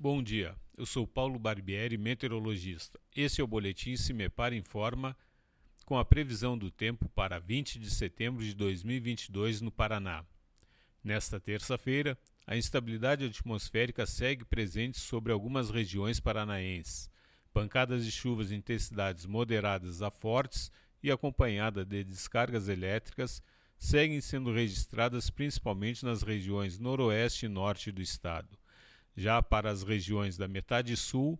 Bom dia, eu sou Paulo Barbieri, meteorologista. Esse é o Boletim Cimepar Informa com a previsão do tempo para 20 de setembro de 2022 no Paraná. Nesta terça-feira, a instabilidade atmosférica segue presente sobre algumas regiões paranaenses. Pancadas de chuvas de intensidades moderadas a fortes e acompanhada de descargas elétricas seguem sendo registradas principalmente nas regiões noroeste e norte do estado. Já para as regiões da metade sul,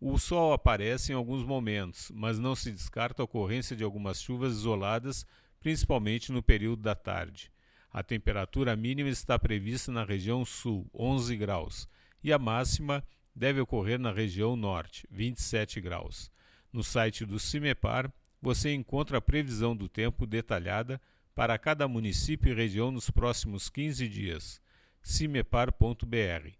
o sol aparece em alguns momentos, mas não se descarta a ocorrência de algumas chuvas isoladas, principalmente no período da tarde. A temperatura mínima está prevista na região sul, 11 graus, e a máxima deve ocorrer na região norte, 27 graus. No site do CIMEPAR, você encontra a previsão do tempo detalhada para cada município e região nos próximos 15 dias. cimepar.br.